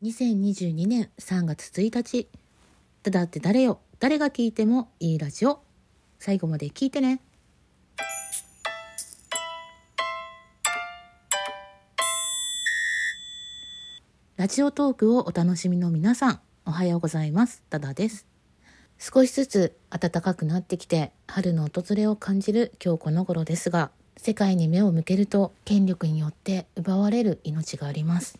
2022年3月1日ただって誰よ。誰が聞いてもいいラジオ。最後まで聞いてね。ラジオトークをお楽しみの皆さんおはようございます。ただです。少しずつ暖かくなってきて春の訪れを感じる今日この頃ですが世界に目を向けると権力によって奪われる命があります。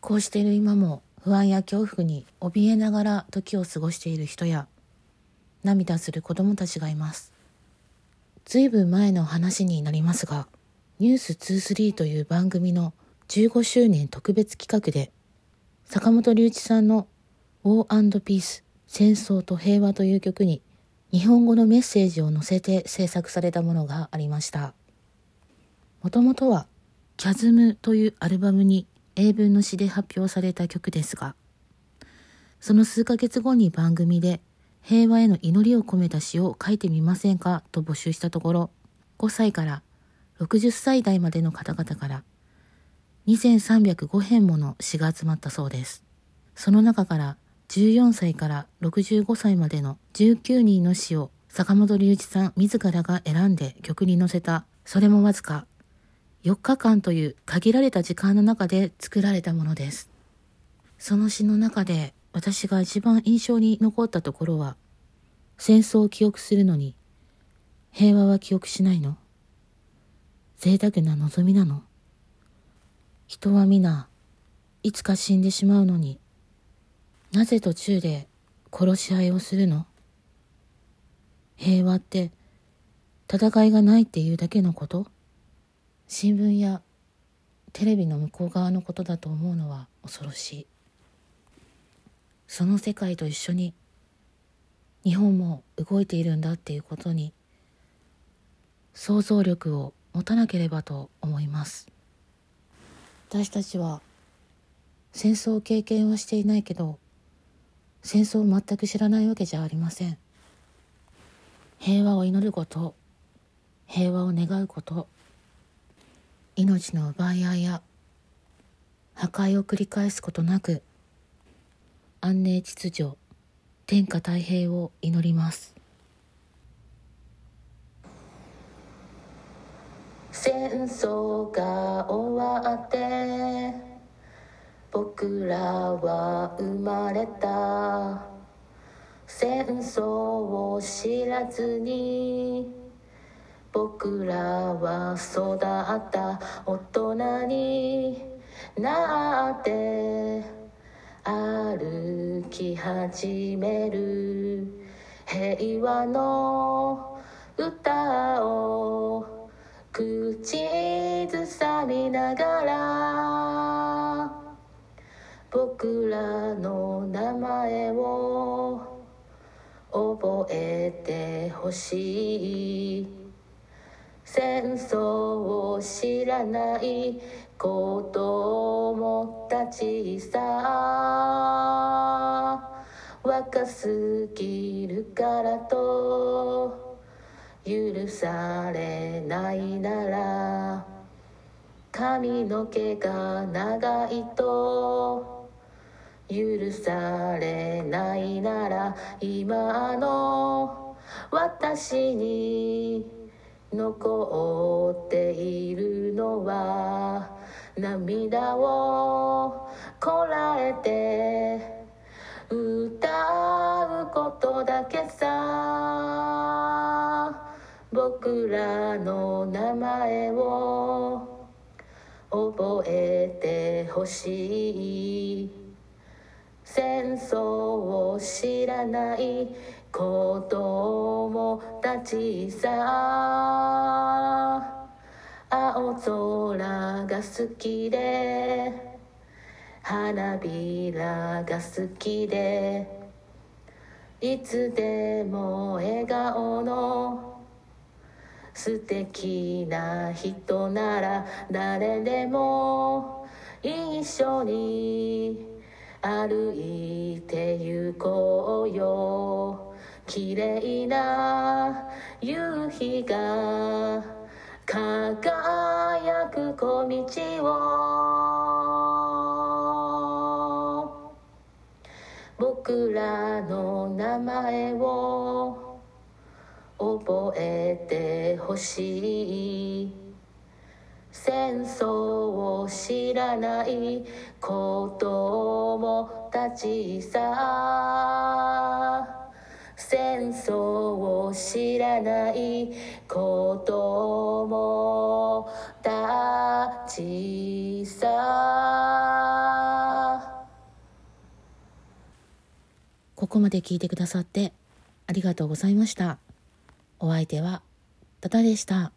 こうしている今も不安や恐怖に怯えながら時を過ごしている人や涙する子供たちがいます。ずいぶん前の話になりますが「ニュース23という番組の15周年特別企画で坂本龍一さんの「ウォーピース戦争と平和」という曲に日本語のメッセージを載せて制作されたものがありました。もともとは「キャズムというアルバムに英文の詩で発表された曲ですがその数ヶ月後に番組で平和への祈りを込めた詩を書いてみませんかと募集したところ5歳から60歳代までの方々から2305編もの詩が集まったそうです。その中から14歳から65歳までの19人の詩を坂本龍一さん自らが選んで曲に乗せた、それもわずか4日間という限られた時間の中で作られたものです。その詩の中で私が一番印象に残ったところは、戦争を記憶するのに、平和は記憶しないの。贅沢な望みなの。人は皆、いつか死んでしまうのに、なぜ途中で殺し合いをするの。平和って戦いがないっていうだけのこと。新聞やテレビの向こう側のことだと思うのは恐ろしい。その世界と一緒に日本も動いているんだっていうことに想像力を持たなければと思います。私たちは戦争を経験はしていないけど戦争を全く知らないわけじゃありません。平和を祈ること平和を願うこと命の奪い合いや破壊を繰り返すことなく安寧秩序天下太平を祈ります。戦争が終わって僕らは生まれた。戦争を知らずに僕らは育った大人になって歩き始める平和の歌を口ずさみながら僕らの名前を覚えてほしい。戦争を知らない子供たちさ若すぎるからと。許されないなら。髪の毛が長いと。許されないなら今の私に。残っているのは涙をこらえて歌うことだけさ。僕らの名前を覚えてほしい。戦争を知らない子供たちさ。青空が好きで。花びらが好きで。いつでも笑顔の。素敵な人なら誰でも一緒に。歩いて行こうよ。綺麗な夕日が輝く小道を。僕らの名前を覚えてほしい。戦争を知らない子供たちさ戦争を知らない子供たちさここまで聞いてくださってありがとうございました。お相手は、タタでした。